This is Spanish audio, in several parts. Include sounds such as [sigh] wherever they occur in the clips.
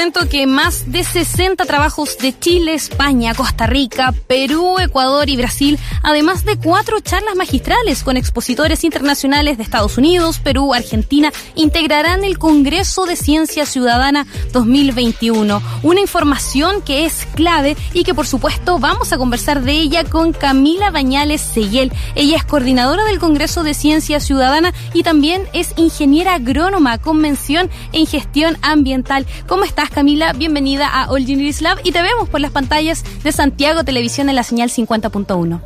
Cuento que más de 60 trabajos de Chile, España, Costa Rica, Perú, Ecuador y Brasil, además de cuatro charlas magistrales con expositores internacionales de Estados Unidos, Perú, Argentina, integrarán el Congreso de Ciencia Ciudadana 2021. Una información que es clave y que por supuesto vamos a conversar de ella con Camila Bañales Seguel. Ella es coordinadora del Congreso de Ciencia Ciudadana y también es ingeniera agrónoma con mención en gestión ambiental. ¿Cómo estás, Camila? Bienvenida a All Genius Lab y te vemos por las pantallas de Santiago Televisión en la señal 50.1.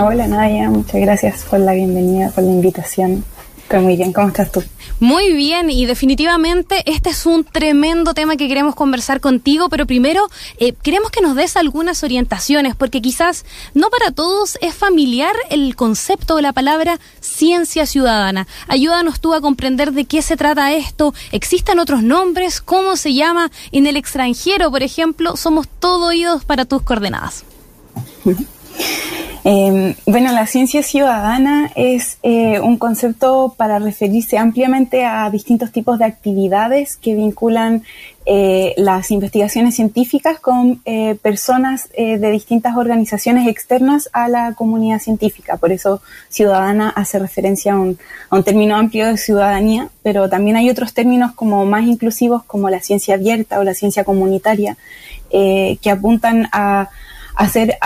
Hola, Nadia. Muchas gracias por la bienvenida, por la invitación. Estoy muy bien. ¿Cómo estás tú? Muy bien, y definitivamente este es un tremendo tema que queremos conversar contigo, pero primero eh, queremos que nos des algunas orientaciones, porque quizás no para todos es familiar el concepto de la palabra ciencia ciudadana. Ayúdanos tú a comprender de qué se trata esto, existen otros nombres, cómo se llama en el extranjero, por ejemplo, somos todo oídos para tus coordenadas. Eh, bueno, la ciencia ciudadana es eh, un concepto para referirse ampliamente a distintos tipos de actividades que vinculan eh, las investigaciones científicas con eh, personas de distintas organizaciones externas a la comunidad científica. Por eso ciudadana hace referencia a un, a un término amplio de ciudadanía, pero también hay otros términos como más inclusivos como la ciencia abierta o la ciencia comunitaria que apuntan a hacer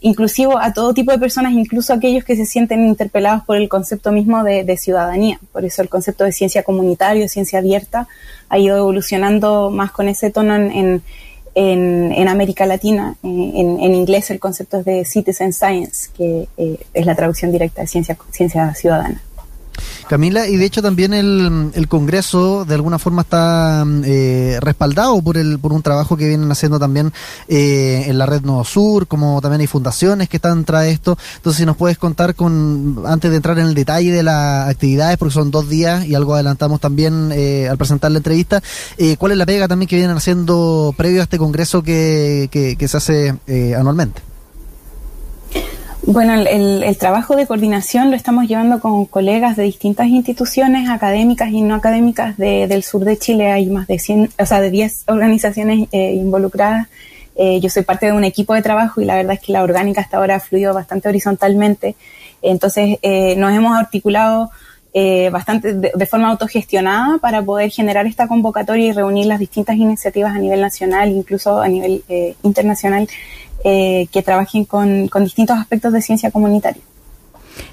inclusivo a todo tipo de personas, incluso aquellos que se sienten interpelados por el concepto mismo de, ciudadanía. Por eso el concepto de ciencia comunitaria, ciencia abierta, ha ido evolucionando más con ese tono en, en, América Latina. En, en, inglés el concepto es de citizen science, que eh, es la traducción directa de ciencia, ciencia ciudadana. Camila, y de hecho también el, el Congreso de alguna forma está eh, respaldado por el por un trabajo que vienen haciendo también eh, en la red Nuevo Sur, como también hay fundaciones que están tras esto. Entonces, si nos puedes contar con antes de entrar en el detalle de las actividades, porque son dos días y algo adelantamos también eh, al presentar la entrevista, eh, ¿cuál es la pega también que vienen haciendo previo a este Congreso que, que, que se hace eh, anualmente? Bueno, el, el, trabajo de coordinación lo estamos llevando con colegas de distintas instituciones académicas y no académicas de, del sur de Chile. Hay más de 100, o sea, de 10 organizaciones eh, involucradas. Eh, yo soy parte de un equipo de trabajo y la verdad es que la orgánica hasta ahora ha fluido bastante horizontalmente. Entonces, eh, nos hemos articulado bastante de, forma autogestionada para poder generar esta convocatoria y reunir las distintas iniciativas a nivel nacional, incluso a nivel internacional eh, que trabajen con, con, distintos aspectos de ciencia comunitaria.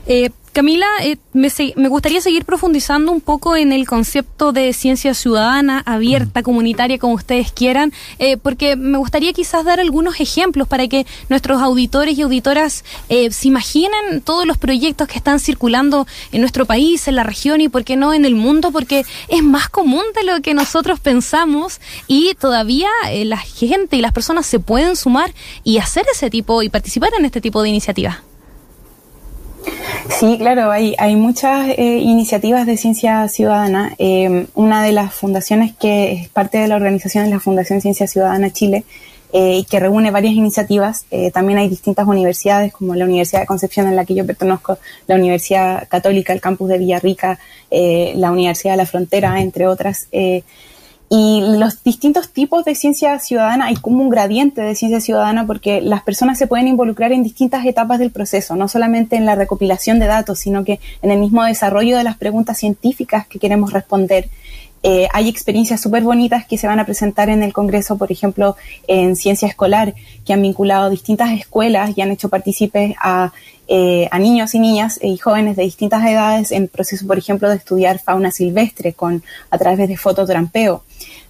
Eh, Camila, eh, me, me, gustaría seguir profundizando un poco en el concepto de ciencia ciudadana, abierta, comunitaria, como ustedes quieran, eh, porque me gustaría quizás dar algunos ejemplos para que nuestros auditores y auditoras eh, se imaginen todos los proyectos que están circulando en nuestro país, en la región y, por qué no, en el mundo, porque es más común de lo que nosotros pensamos y todavía eh, la gente y las personas se pueden sumar y hacer ese tipo y participar en este tipo de iniciativas. Sí, claro, hay, hay muchas eh, iniciativas de ciencia ciudadana. Eh, una de las fundaciones que es parte de la organización es la Fundación Ciencia Ciudadana Chile, eh, que reúne varias iniciativas. Eh, también hay distintas universidades, como la Universidad de Concepción, en la que yo pertenezco, la Universidad Católica, el campus de Villarrica, eh, la Universidad de la Frontera, entre otras. Y los distintos tipos de ciencia ciudadana, hay como un gradiente de ciencia ciudadana porque las personas se pueden involucrar en distintas etapas del proceso, no solamente en la recopilación de datos, sino que en el mismo desarrollo de las preguntas científicas que queremos responder. Eh, hay experiencias súper bonitas que se van a presentar en el Congreso, por ejemplo, en ciencia escolar, que han vinculado distintas escuelas y han hecho partícipes a, eh, a niños y niñas y jóvenes de distintas edades en proceso, por ejemplo, de estudiar fauna silvestre con, a través de fototrampeo.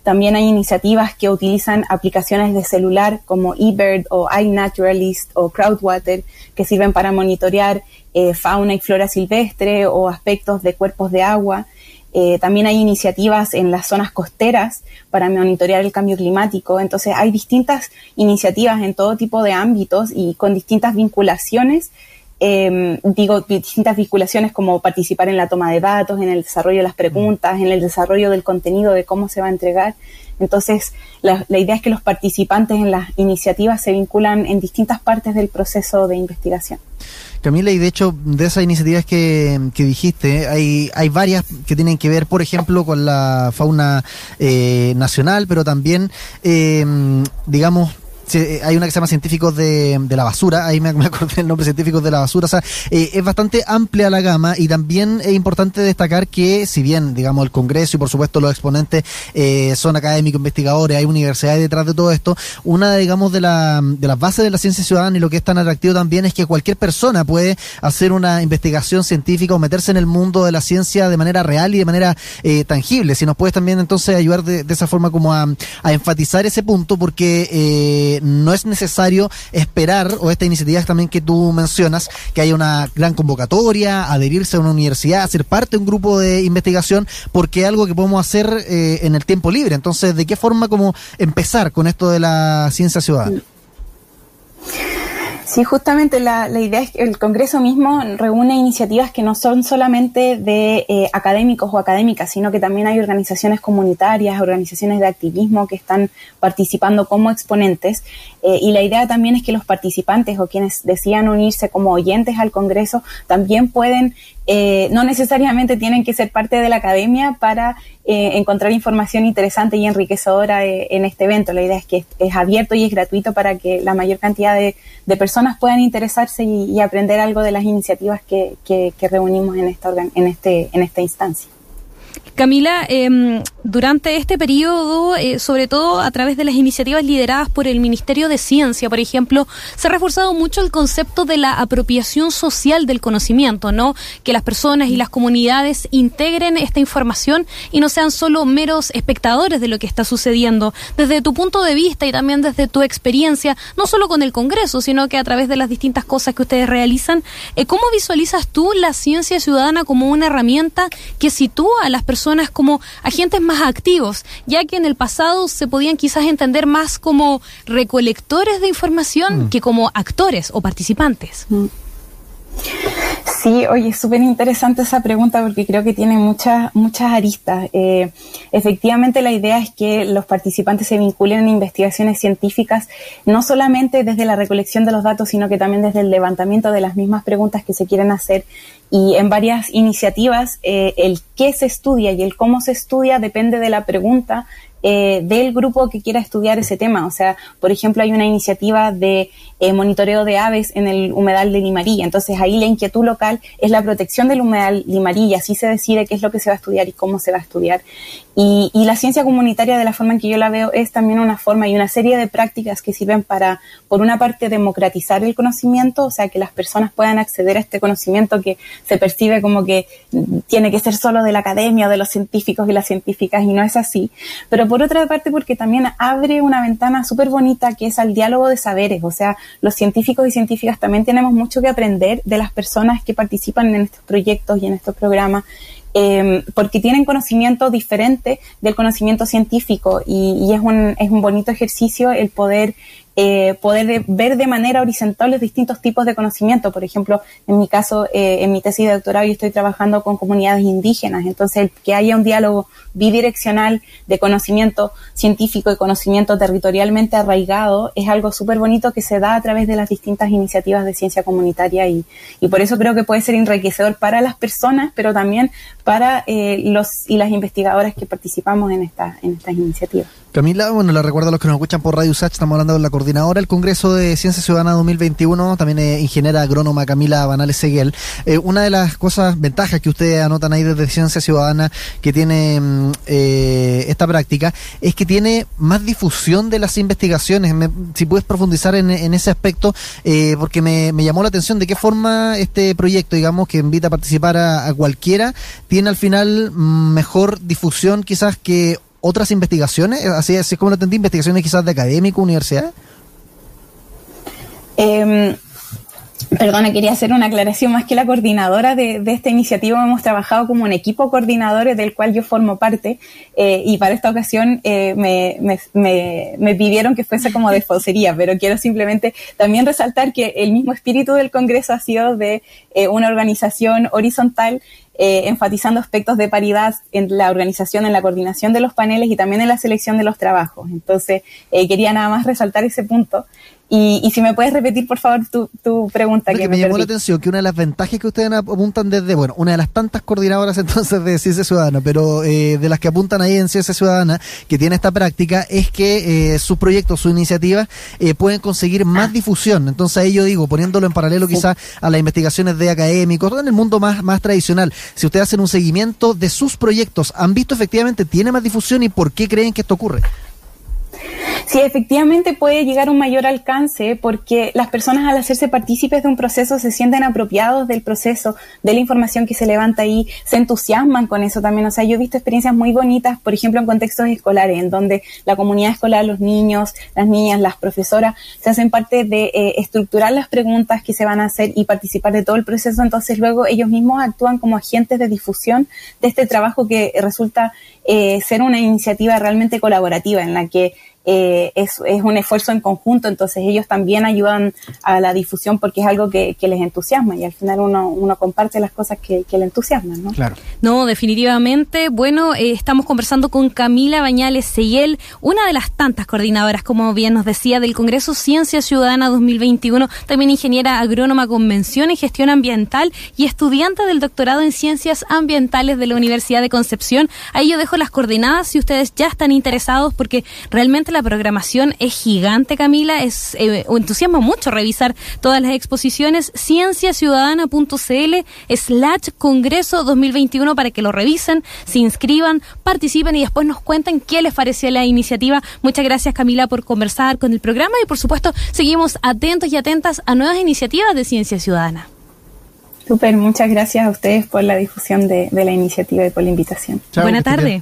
También hay iniciativas que utilizan aplicaciones de celular como eBird o iNaturalist o Crowdwater que sirven para monitorear eh, fauna y flora silvestre o aspectos de cuerpos de agua. Eh, también hay iniciativas en las zonas costeras para monitorear el cambio climático. Entonces hay distintas iniciativas en todo tipo de ámbitos y con distintas vinculaciones em, digo, distintas vinculaciones como participar en la toma de datos, en el desarrollo de las preguntas, en el desarrollo del contenido de cómo se va a entregar. Entonces, la, idea es que los participantes en las iniciativas se vinculan en distintas partes del proceso de investigación. Camila, y de hecho, de esas iniciativas que, dijiste, hay, hay varias que tienen que ver, por ejemplo, con la fauna eh, nacional, pero también, eh, digamos, eh, hay una que se llama Científicos de, la Basura, ahí [laughs] me, acordé el nombre Científicos de la Basura, o sea, eh, es bastante amplia la gama y también es importante destacar que si bien, digamos, el Congreso y por supuesto los exponentes eh, son académicos, investigadores, hay universidades detrás de todo esto, una, digamos, de, la, de las bases de la ciencia ciudadana y lo que es tan atractivo también es que cualquier persona puede hacer una investigación científica o meterse en el mundo de la ciencia de manera real y de manera tangible. Si nos puedes también entonces ayudar de, esa forma como a, a enfatizar ese punto porque no es necesario esperar, o esta iniciativa también que tú mencionas, que haya una gran convocatoria, adherirse a una universidad, ser parte de un grupo de investigación, porque es algo que podemos hacer eh, en el tiempo libre. Entonces, ¿de qué forma como empezar con esto de la ciencia ciudadana? Sí, justamente la, idea es que el Congreso mismo reúne iniciativas que no son solamente de eh, académicos o académicas, sino que también hay organizaciones comunitarias, organizaciones de activismo que están participando como exponentes. Eh, y la idea también es que los participantes o quienes decían unirse como oyentes al Congreso también pueden eh, no necesariamente tienen que ser parte de la academia para eh, encontrar información interesante y enriquecedora eh, en este evento. La idea es que es, abierto y es gratuito para que la mayor cantidad de, personas puedan interesarse y, aprender algo de las iniciativas que, reunimos en esta, en, este, en esta instancia. Camila, eh, durante este periodo, eh, sobre todo a través de las iniciativas lideradas por el Ministerio de Ciencia, por ejemplo, se ha reforzado mucho el concepto de la apropiación social del conocimiento, ¿no? Que las personas y las comunidades integren esta información y no sean solo meros espectadores de lo que está sucediendo. Desde tu punto de vista y también desde tu experiencia, no solo con el Congreso, sino que a través de las distintas cosas que ustedes realizan, eh, ¿cómo visualizas tú la ciencia ciudadana como una herramienta que sitúa a las personas como agentes más activos, ya que en el pasado se podían quizás entender más como recolectores de información mm. que como actores o participantes. Mm. Sí, oye, es súper interesante esa pregunta porque creo que tiene muchas, muchas aristas. Eh, efectivamente, la idea es que los participantes se vinculen en investigaciones científicas, no solamente desde la recolección de los datos, sino que también desde el levantamiento de las mismas preguntas que se quieren hacer. Y en varias iniciativas, eh, el qué se estudia y el cómo se estudia depende de la pregunta eh, del grupo que quiera estudiar ese tema. O sea, por ejemplo, hay una iniciativa de eh, monitoreo de aves en el humedal de Limarilla. Entonces, ahí la inquietud local es la protección del humedal Limarilla. Así se decide qué es lo que se va a estudiar y cómo se va a estudiar. Y, y, la ciencia comunitaria, de la forma en que yo la veo, es también una forma y una serie de prácticas que sirven para, por una parte, democratizar el conocimiento, o sea, que las personas puedan acceder a este conocimiento que se percibe como que tiene que ser solo de la academia o de los científicos y las científicas, y no es así. Pero por otra parte, porque también abre una ventana súper bonita que es al diálogo de saberes, o sea, los científicos y científicas también tenemos mucho que aprender de las personas que participan en estos proyectos y en estos programas eh, porque tienen conocimiento diferente del conocimiento científico. Y, y, es, un, es un bonito ejercicio el poder eh, poder ver de manera horizontal los distintos tipos de conocimiento. Por ejemplo, en mi caso, eh, en mi tesis de doctorado, yo estoy trabajando con comunidades indígenas, entonces que haya un diálogo bidireccional de conocimiento científico y conocimiento territorialmente arraigado es algo súper bonito que se da a través de las distintas iniciativas de ciencia comunitaria y, y por eso creo que puede ser enriquecedor para las personas, pero también para eh, los y las investigadoras que participamos en, esta, en estas iniciativas. Camila, bueno, le recuerdo a los que nos escuchan por Radio USACH, estamos hablando con la coordinadora del Congreso de Ciencia Ciudadana 2021, también es ingeniera agrónoma Camila Banales Seguel. Eh, una de las cosas, ventajas que ustedes anotan ahí desde Ciencia Ciudadana que tiene mm, eh, esta práctica, es que tiene más difusión de las investigaciones. si puedes profundizar en, ese aspecto, eh, porque me, llamó la atención de qué forma este proyecto, digamos, que invita a participar a, a cualquiera, tiene al final mm, mejor difusión quizás que otras investigaciones? Así, así es como lo entendí, investigaciones quizás de académico, universidad. Em, Perdona, quería hacer una aclaración más que la coordinadora de, esta iniciativa. Hemos trabajado como un equipo coordinadores del cual yo formo parte eh, y para esta ocasión eh, me, pidieron que fuese como de pero quiero simplemente también resaltar que el mismo espíritu del Congreso ha sido de eh, una organización horizontal enfatizando aspectos de paridad en la organización, en la coordinación de los paneles y también en la selección de los trabajos. Entonces, quería nada más resaltar ese punto. Y, si me puedes repetir, por favor, tu, tu pregunta. que, me, llamó la atención que una de las ventajas que ustedes apuntan desde, bueno, una de las tantas coordinadoras [laughs] entonces de Ciencia Ciudadana, pero eh, de las que apuntan ahí en Ciencia Ciudadana, que tiene esta práctica, es que eh, sus proyectos, sus iniciativas, eh, pueden conseguir más difusión. Entonces ahí yo digo, poniéndolo en paralelo quizás a las investigaciones de académicos, en el mundo más, más tradicional, si ustedes hacen un seguimiento de sus proyectos, ¿han visto efectivamente tiene más difusión y por qué creen que esto ocurre? Sí, efectivamente puede llegar a un mayor alcance porque las personas al hacerse partícipes de un proceso se sienten apropiados del proceso, de la información que se levanta ahí, se entusiasman con eso también. O sea, yo he visto experiencias muy bonitas, por ejemplo, en contextos escolares, en donde la comunidad escolar, los niños, las niñas, las profesoras, se hacen parte de eh, estructurar las preguntas que se van a hacer y participar de todo el proceso. Entonces luego ellos mismos actúan como agentes de difusión de este trabajo que resulta eh, ser una iniciativa realmente colaborativa en la que eh, es, es, un esfuerzo en conjunto, entonces ellos también ayudan a la difusión porque es algo que, les entusiasma y al final uno, uno comparte las cosas que, le entusiasman, ¿no? Claro. No, definitivamente. Bueno, eh, estamos conversando con Camila Bañales Seyel, una de las tantas coordinadoras, como bien nos decía, del Congreso Ciencia Ciudadana 2021, también ingeniera agrónoma con mención en gestión ambiental y estudiante del doctorado en ciencias ambientales de la Universidad de Concepción. Ahí yo dejo las coordenadas si ustedes ya están interesados porque realmente la programación es gigante, Camila. Es eh, entusiasma mucho revisar todas las exposiciones. Cienciaciudadana.cl slash Congreso 2021 para que lo revisen, se inscriban, participen y después nos cuenten qué les pareció la iniciativa. Muchas gracias, Camila, por conversar con el programa y, por supuesto, seguimos atentos y atentas a nuevas iniciativas de Ciencia Ciudadana. Super, muchas gracias a ustedes por la difusión de, la iniciativa y por la invitación. Buena tarde.